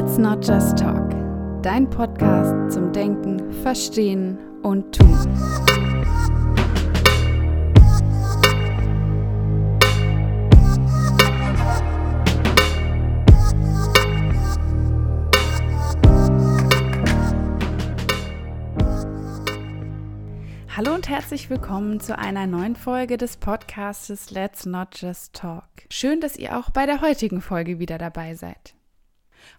Let's Not Just Talk, dein Podcast zum Denken, Verstehen und Tun. Hallo und herzlich willkommen zu einer neuen Folge des Podcastes Let's Not Just Talk. Schön, dass ihr auch bei der heutigen Folge wieder dabei seid.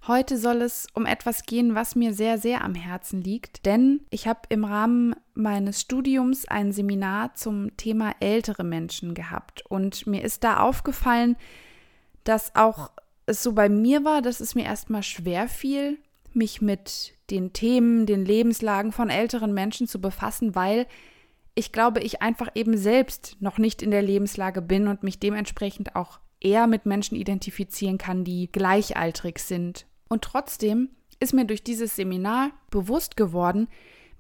Heute soll es um etwas gehen, was mir sehr, sehr am Herzen liegt, denn ich habe im Rahmen meines Studiums ein Seminar zum Thema ältere Menschen gehabt. Und mir ist da aufgefallen, dass auch es so bei mir war, dass es mir erstmal schwer fiel, mich mit den Themen, den Lebenslagen von älteren Menschen zu befassen, weil ich glaube, ich einfach eben selbst noch nicht in der Lebenslage bin und mich dementsprechend auch eher mit Menschen identifizieren kann, die gleichaltrig sind. Und trotzdem ist mir durch dieses Seminar bewusst geworden,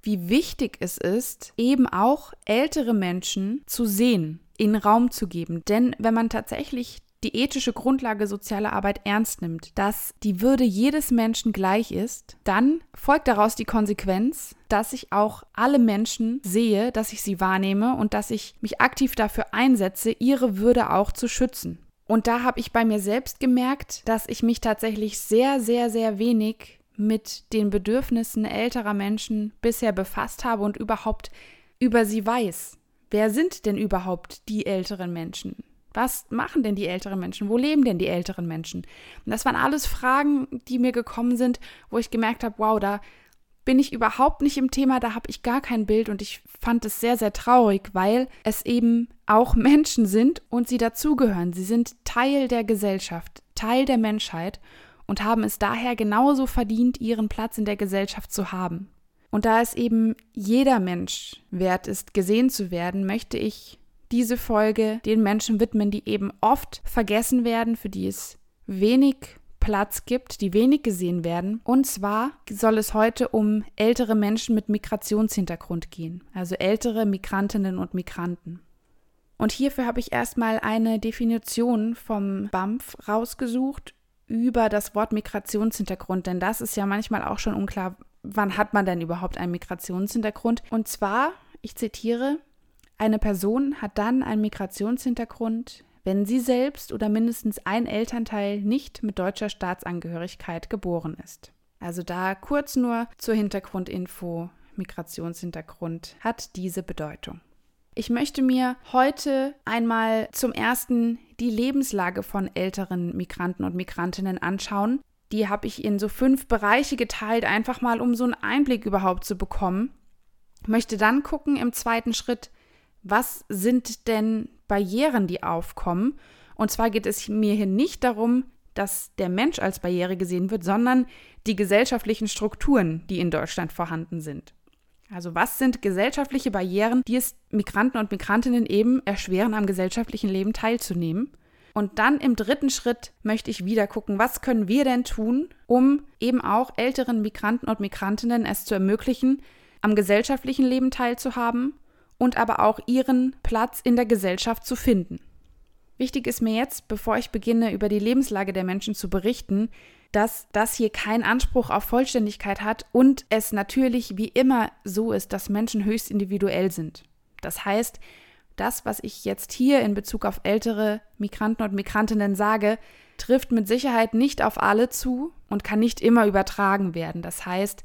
wie wichtig es ist, eben auch ältere Menschen zu sehen, ihnen Raum zu geben. Denn wenn man tatsächlich die ethische Grundlage sozialer Arbeit ernst nimmt, dass die Würde jedes Menschen gleich ist, dann folgt daraus die Konsequenz, dass ich auch alle Menschen sehe, dass ich sie wahrnehme und dass ich mich aktiv dafür einsetze, ihre Würde auch zu schützen. Und da habe ich bei mir selbst gemerkt, dass ich mich tatsächlich sehr, sehr, sehr wenig mit den Bedürfnissen älterer Menschen bisher befasst habe und überhaupt über sie weiß. Wer sind denn überhaupt die älteren Menschen? Was machen denn die älteren Menschen? Wo leben denn die älteren Menschen? Und das waren alles Fragen, die mir gekommen sind, wo ich gemerkt habe, wow, da bin ich überhaupt nicht im Thema, da habe ich gar kein Bild und ich fand es sehr, sehr traurig, weil es eben auch Menschen sind und sie dazugehören. Sie sind Teil der Gesellschaft, Teil der Menschheit und haben es daher genauso verdient, ihren Platz in der Gesellschaft zu haben. Und da es eben jeder Mensch wert ist, gesehen zu werden, möchte ich diese Folge den Menschen widmen, die eben oft vergessen werden, für die es wenig Platz gibt, die wenig gesehen werden. Und zwar soll es heute um ältere Menschen mit Migrationshintergrund gehen, also ältere Migrantinnen und Migranten. Und hierfür habe ich erstmal eine Definition vom BAMF rausgesucht über das Wort Migrationshintergrund, denn das ist ja manchmal auch schon unklar, wann hat man denn überhaupt einen Migrationshintergrund? Und zwar, ich zitiere, eine Person hat dann einen Migrationshintergrund, wenn sie selbst oder mindestens ein Elternteil nicht mit deutscher Staatsangehörigkeit geboren ist. Also da kurz nur zur Hintergrundinfo. Migrationshintergrund hat diese Bedeutung. Ich möchte mir heute einmal zum ersten die Lebenslage von älteren Migranten und Migrantinnen anschauen. Die habe ich in so fünf Bereiche geteilt, einfach mal um so einen Einblick überhaupt zu bekommen. Möchte dann gucken im zweiten Schritt, was sind denn Barrieren, die aufkommen? Und zwar geht es mir hier nicht darum, dass der Mensch als Barriere gesehen wird, sondern die gesellschaftlichen Strukturen, die in Deutschland vorhanden sind. Also was sind gesellschaftliche Barrieren, die es Migranten und Migrantinnen eben erschweren, am gesellschaftlichen Leben teilzunehmen? Und dann im dritten Schritt möchte ich wieder gucken, was können wir denn tun, um eben auch älteren Migranten und Migrantinnen es zu ermöglichen, am gesellschaftlichen Leben teilzuhaben und aber auch ihren Platz in der Gesellschaft zu finden. Wichtig ist mir jetzt, bevor ich beginne, über die Lebenslage der Menschen zu berichten, dass das hier keinen Anspruch auf Vollständigkeit hat und es natürlich wie immer so ist, dass Menschen höchst individuell sind. Das heißt, das, was ich jetzt hier in Bezug auf ältere Migranten und Migrantinnen sage, trifft mit Sicherheit nicht auf alle zu und kann nicht immer übertragen werden. Das heißt,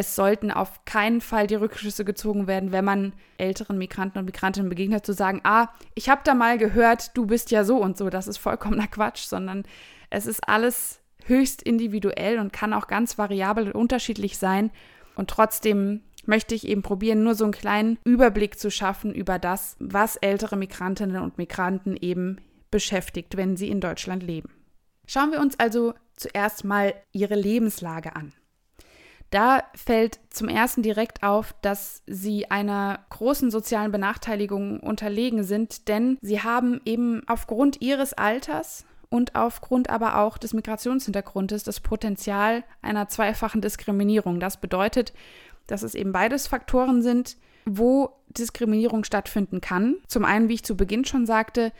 es sollten auf keinen Fall die Rückschlüsse gezogen werden, wenn man älteren Migranten und Migrantinnen begegnet, zu sagen, ah, ich habe da mal gehört, du bist ja so und so. Das ist vollkommener Quatsch, sondern es ist alles höchst individuell und kann auch ganz variabel und unterschiedlich sein. Und trotzdem möchte ich eben probieren, nur so einen kleinen Überblick zu schaffen über das, was ältere Migrantinnen und Migranten eben beschäftigt, wenn sie in Deutschland leben. Schauen wir uns also zuerst mal ihre Lebenslage an. Da fällt zum ersten direkt auf, dass sie einer großen sozialen Benachteiligung unterlegen sind, denn sie haben eben aufgrund ihres Alters und aufgrund aber auch des Migrationshintergrundes das Potenzial einer zweifachen Diskriminierung. Das bedeutet, dass es eben beides Faktoren sind, wo Diskriminierung stattfinden kann. Zum einen, wie ich zu Beginn schon sagte,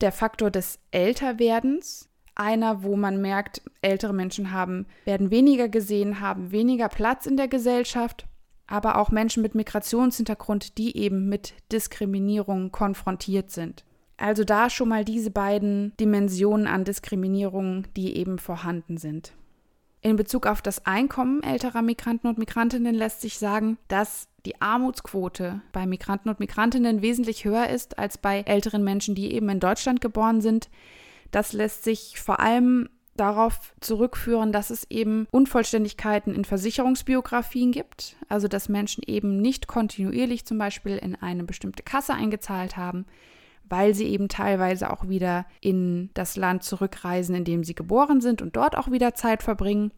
der Faktor des Älterwerdens, einer, wo man merkt, ältere Menschen haben, werden weniger gesehen, haben weniger Platz in der Gesellschaft, aber auch Menschen mit Migrationshintergrund, die eben mit Diskriminierung konfrontiert sind. Also da schon mal diese beiden Dimensionen an Diskriminierung, die eben vorhanden sind. In Bezug auf das Einkommen älterer Migranten und Migrantinnen lässt sich sagen, dass die Armutsquote bei Migranten und Migrantinnen wesentlich höher ist als bei älteren Menschen, die eben in Deutschland geboren sind. Das lässt sich vor allem darauf zurückführen, dass es eben Unvollständigkeiten in Versicherungsbiografien gibt, also dass Menschen eben nicht kontinuierlich zum Beispiel in eine bestimmte Kasse eingezahlt haben, weil sie eben teilweise auch wieder in das Land zurückreisen, in dem sie geboren sind und dort auch wieder Zeit verbringen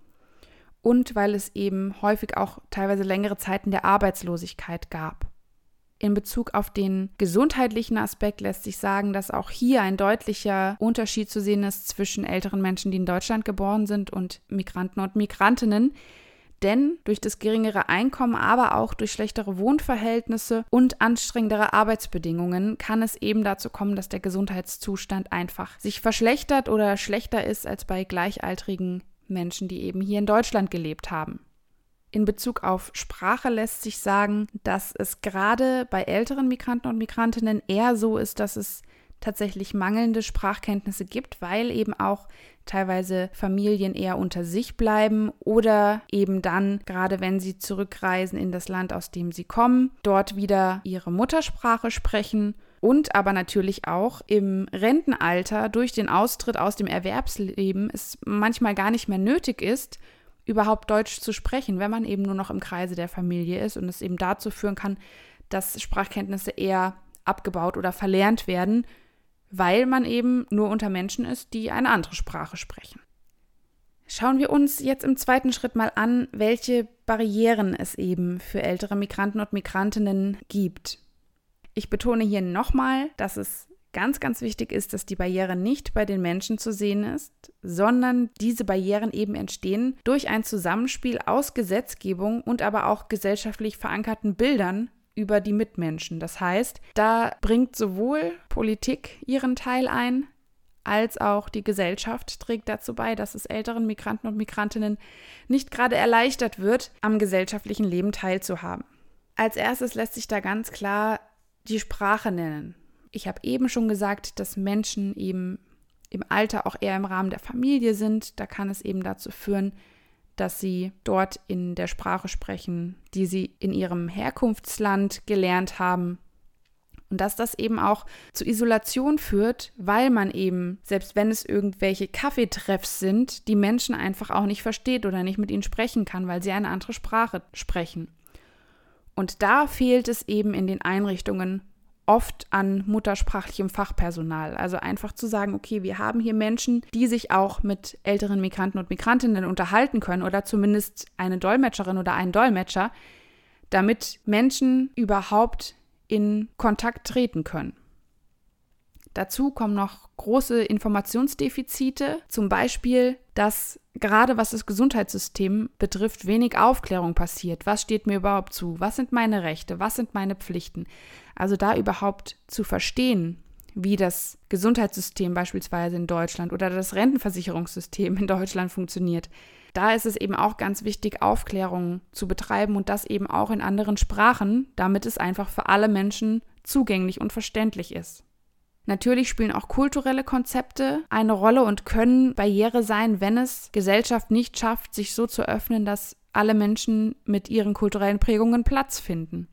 und weil es eben häufig auch teilweise längere Zeiten der Arbeitslosigkeit gab. In Bezug auf den gesundheitlichen Aspekt lässt sich sagen, dass auch hier ein deutlicher Unterschied zu sehen ist zwischen älteren Menschen, die in Deutschland geboren sind, und Migranten und Migrantinnen. Denn durch das geringere Einkommen, aber auch durch schlechtere Wohnverhältnisse und anstrengendere Arbeitsbedingungen kann es eben dazu kommen, dass der Gesundheitszustand einfach sich verschlechtert oder schlechter ist als bei gleichaltrigen Menschen, die eben hier in Deutschland gelebt haben. In Bezug auf Sprache lässt sich sagen, dass es gerade bei älteren Migranten und Migrantinnen eher so ist, dass es tatsächlich mangelnde Sprachkenntnisse gibt, weil eben auch teilweise Familien eher unter sich bleiben oder eben dann, gerade wenn sie zurückreisen in das Land, aus dem sie kommen, dort wieder ihre Muttersprache sprechen und aber natürlich auch im Rentenalter durch den Austritt aus dem Erwerbsleben es manchmal gar nicht mehr nötig ist, überhaupt Deutsch zu sprechen, wenn man eben nur noch im Kreise der Familie ist und es eben dazu führen kann, dass Sprachkenntnisse eher abgebaut oder verlernt werden, weil man eben nur unter Menschen ist, die eine andere Sprache sprechen. Schauen wir uns jetzt im zweiten Schritt mal an, welche Barrieren es eben für ältere Migranten und Migrantinnen gibt. Ich betone hier nochmal, dass es ganz, ganz wichtig ist, dass die Barriere nicht bei den Menschen zu sehen ist, sondern diese Barrieren eben entstehen durch ein Zusammenspiel aus Gesetzgebung und aber auch gesellschaftlich verankerten Bildern über die Mitmenschen. Das heißt, da bringt sowohl Politik ihren Teil ein, als auch die Gesellschaft trägt dazu bei, dass es älteren Migranten und Migrantinnen nicht gerade erleichtert wird, am gesellschaftlichen Leben teilzuhaben. Als erstes lässt sich da ganz klar die Sprache nennen. Ich habe eben schon gesagt, dass Menschen eben im Alter auch eher im Rahmen der Familie sind. Da kann es eben dazu führen, dass sie dort in der Sprache sprechen, die sie in ihrem Herkunftsland gelernt haben. Und dass das eben auch zu Isolation führt, weil man eben, selbst wenn es irgendwelche Kaffeetreffs sind, die Menschen einfach auch nicht versteht oder nicht mit ihnen sprechen kann, weil sie eine andere Sprache sprechen. Und da fehlt es eben in den Einrichtungen oft an muttersprachlichem Fachpersonal. Also einfach zu sagen, okay, wir haben hier Menschen, die sich auch mit älteren Migranten und Migrantinnen unterhalten können oder zumindest eine Dolmetscherin oder einen Dolmetscher, damit Menschen überhaupt in Kontakt treten können. Dazu kommen noch große Informationsdefizite, zum Beispiel, dass gerade was das Gesundheitssystem betrifft, wenig Aufklärung passiert. Was steht mir überhaupt zu? Was sind meine Rechte? Was sind meine Pflichten? Also da überhaupt zu verstehen, wie das Gesundheitssystem beispielsweise in Deutschland oder das Rentenversicherungssystem in Deutschland funktioniert. Da ist es eben auch ganz wichtig, Aufklärung zu betreiben und das eben auch in anderen Sprachen, damit es einfach für alle Menschen zugänglich und verständlich ist. Natürlich spielen auch kulturelle Konzepte eine Rolle und können Barriere sein, wenn es Gesellschaft nicht schafft, sich so zu öffnen, dass alle Menschen mit ihren kulturellen Prägungen Platz finden.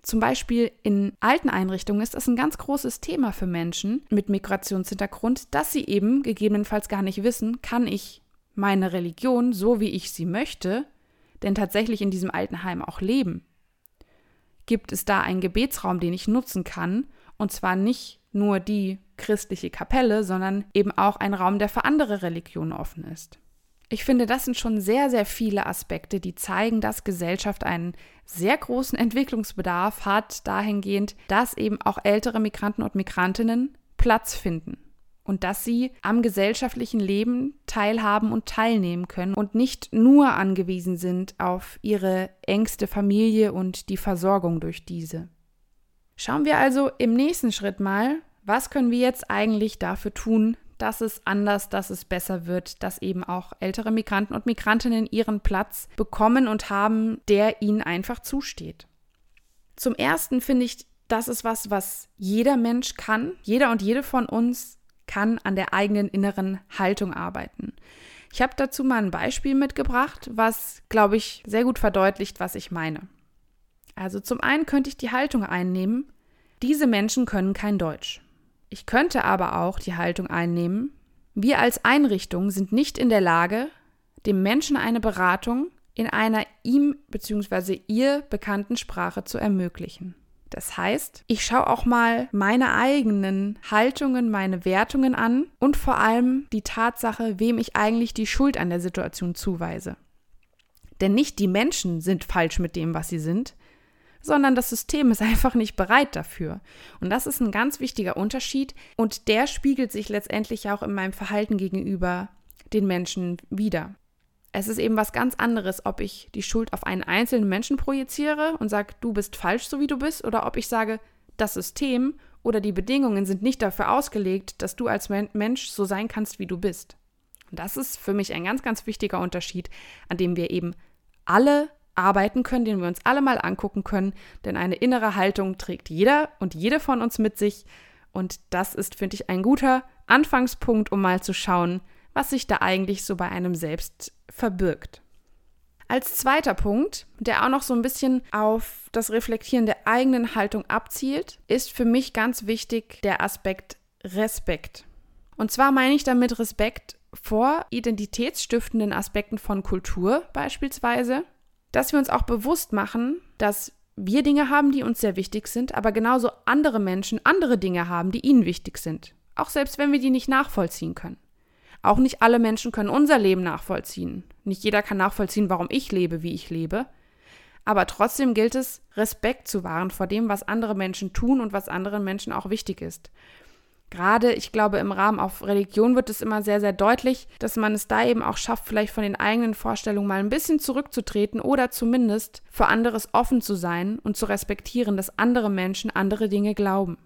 Zum Beispiel in alten Einrichtungen ist das ein ganz großes Thema für Menschen mit Migrationshintergrund, dass sie eben gegebenenfalls gar nicht wissen, kann ich meine Religion, so wie ich sie möchte, denn tatsächlich in diesem Altenheim auch leben? Gibt es da einen Gebetsraum, den ich nutzen kann? Und zwar nicht nur die christliche Kapelle, sondern eben auch ein Raum, der für andere Religionen offen ist. Ich finde, das sind schon sehr, sehr viele Aspekte, die zeigen, dass Gesellschaft einen sehr großen Entwicklungsbedarf hat, dahingehend, dass eben auch ältere Migranten und Migrantinnen Platz finden und dass sie am gesellschaftlichen Leben teilhaben und teilnehmen können und nicht nur angewiesen sind auf ihre engste Familie und die Versorgung durch diese. Schauen wir also im nächsten Schritt mal, was können wir jetzt eigentlich dafür tun, dass es anders, dass es besser wird, dass eben auch ältere Migranten und Migrantinnen ihren Platz bekommen und haben, der ihnen einfach zusteht. Zum Ersten finde ich, das ist was, was jeder Mensch kann. Jeder und jede von uns kann an der eigenen inneren Haltung arbeiten. Ich habe dazu mal ein Beispiel mitgebracht, was, glaube ich, sehr gut verdeutlicht, was ich meine. Also zum einen könnte ich die Haltung einnehmen, diese Menschen können kein Deutsch. Ich könnte aber auch die Haltung einnehmen, wir als Einrichtung sind nicht in der Lage, dem Menschen eine Beratung in einer ihm bzw. ihr bekannten Sprache zu ermöglichen. Das heißt, ich schaue auch mal meine eigenen Haltungen, meine Wertungen an und vor allem die Tatsache, wem ich eigentlich die Schuld an der Situation zuweise. Denn nicht die Menschen sind falsch mit dem, was sie sind, sondern das System ist einfach nicht bereit dafür. Und das ist ein ganz wichtiger Unterschied und der spiegelt sich letztendlich auch in meinem Verhalten gegenüber den Menschen wieder. Es ist eben was ganz anderes, ob ich die Schuld auf einen einzelnen Menschen projiziere und sage, du bist falsch, so wie du bist, oder ob ich sage, das System oder die Bedingungen sind nicht dafür ausgelegt, dass du als Mensch so sein kannst, wie du bist. Und das ist für mich ein ganz, ganz wichtiger Unterschied, an dem wir eben alle arbeiten können, den wir uns alle mal angucken können, denn eine innere Haltung trägt jeder und jede von uns mit sich. Und das ist, finde ich, ein guter Anfangspunkt, um mal zu schauen, was sich da eigentlich so bei einem selbst verbirgt. Als zweiter Punkt, der auch noch so ein bisschen auf das Reflektieren der eigenen Haltung abzielt, ist für mich ganz wichtig der Aspekt Respekt. Und zwar meine ich damit Respekt vor identitätsstiftenden Aspekten von Kultur beispielsweise, dass wir uns auch bewusst machen, dass wir Dinge haben, die uns sehr wichtig sind, aber genauso andere Menschen andere Dinge haben, die ihnen wichtig sind. Auch selbst wenn wir die nicht nachvollziehen können. Auch nicht alle Menschen können unser Leben nachvollziehen. Nicht jeder kann nachvollziehen, warum ich lebe, wie ich lebe. Aber trotzdem gilt es, Respekt zu wahren vor dem, was andere Menschen tun und was anderen Menschen auch wichtig ist. Gerade, ich glaube, im Rahmen auf Religion wird es immer sehr, sehr deutlich, dass man es da eben auch schafft, vielleicht von den eigenen Vorstellungen mal ein bisschen zurückzutreten oder zumindest für anderes offen zu sein und zu respektieren, dass andere Menschen andere Dinge glauben.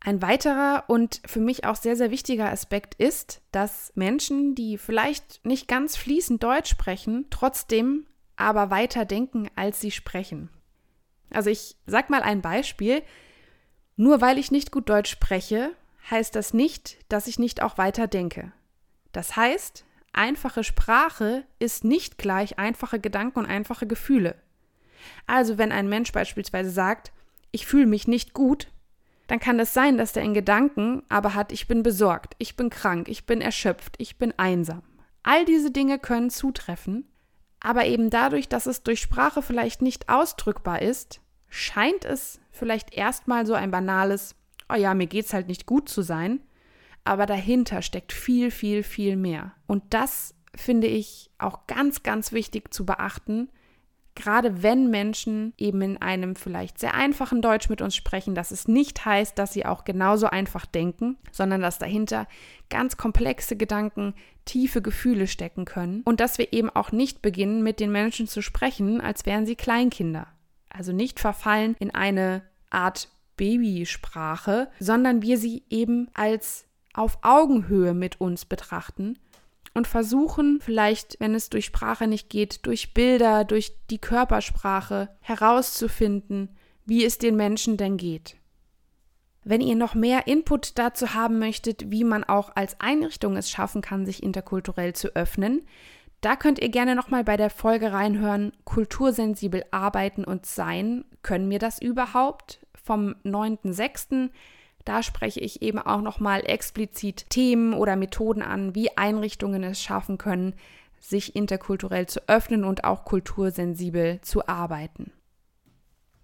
Ein weiterer und für mich auch sehr, sehr wichtiger Aspekt ist, dass Menschen, die vielleicht nicht ganz fließend Deutsch sprechen, trotzdem aber weiter denken, als sie sprechen. Also ich sag mal ein Beispiel. Nur weil ich nicht gut Deutsch spreche, heißt das nicht, dass ich nicht auch weiter denke. Das heißt, einfache Sprache ist nicht gleich einfache Gedanken und einfache Gefühle. Also wenn ein Mensch beispielsweise sagt, ich fühle mich nicht gut, dann kann es sein, dass der in Gedanken aber hat, ich bin besorgt, ich bin krank, ich bin erschöpft, ich bin einsam. All diese Dinge können zutreffen, aber eben dadurch, dass es durch Sprache vielleicht nicht ausdrückbar ist, scheint es vielleicht erstmal so ein banales, oh ja, mir geht's halt nicht gut zu sein, aber dahinter steckt viel, viel, viel mehr. Und das finde ich auch ganz, ganz wichtig zu beachten, gerade wenn Menschen eben in einem vielleicht sehr einfachen Deutsch mit uns sprechen, dass es nicht heißt, dass sie auch genauso einfach denken, sondern dass dahinter ganz komplexe Gedanken, tiefe Gefühle stecken können und dass wir eben auch nicht beginnen, mit den Menschen zu sprechen, als wären sie Kleinkinder. Also nicht verfallen in eine Art Babysprache, sondern wir sie eben als auf Augenhöhe mit uns betrachten und versuchen vielleicht, wenn es durch Sprache nicht geht, durch Bilder, durch die Körpersprache herauszufinden, wie es den Menschen denn geht. Wenn ihr noch mehr Input dazu haben möchtet, wie man auch als Einrichtung es schaffen kann, sich interkulturell zu öffnen, da könnt ihr gerne nochmal bei der Folge reinhören, kultursensibel arbeiten und sein. Können wir das überhaupt? Vom 9.6. Da spreche ich eben auch nochmal explizit Themen oder Methoden an, wie Einrichtungen es schaffen können, sich interkulturell zu öffnen und auch kultursensibel zu arbeiten.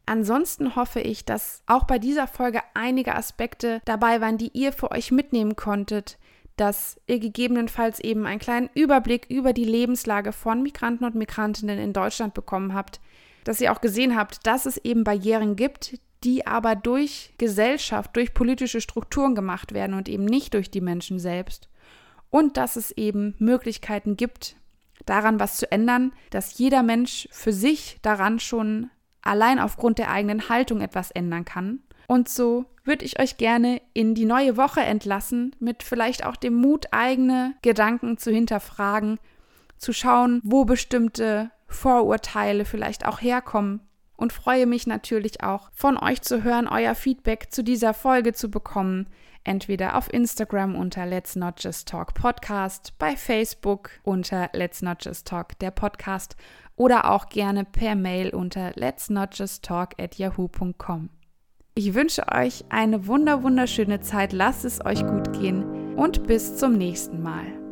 Ansonsten hoffe ich, dass auch bei dieser Folge einige Aspekte dabei waren, die ihr für euch mitnehmen konntet, dass ihr gegebenenfalls eben einen kleinen Überblick über die Lebenslage von Migranten und Migrantinnen in Deutschland bekommen habt, dass ihr auch gesehen habt, dass es eben Barrieren gibt, die aber durch Gesellschaft, durch politische Strukturen gemacht werden und eben nicht durch die Menschen selbst. Und dass es eben Möglichkeiten gibt, daran was zu ändern, dass jeder Mensch für sich daran schon allein aufgrund der eigenen Haltung etwas ändern kann Und so würde ich euch gerne in die neue Woche entlassen, mit vielleicht auch dem Mut, eigene Gedanken zu hinterfragen, zu schauen, wo bestimmte Vorurteile vielleicht auch herkommen. Und freue mich natürlich auch, von euch zu hören, euer Feedback zu dieser Folge zu bekommen. Entweder auf Instagram unter Let's Not Just Talk Podcast, bei Facebook unter Let's Not Just Talk der Podcast oder auch gerne per Mail unter let's not just talk at yahoo.com. Ich wünsche euch eine wunder wunderschöne Zeit, lasst es euch gut gehen und bis zum nächsten Mal.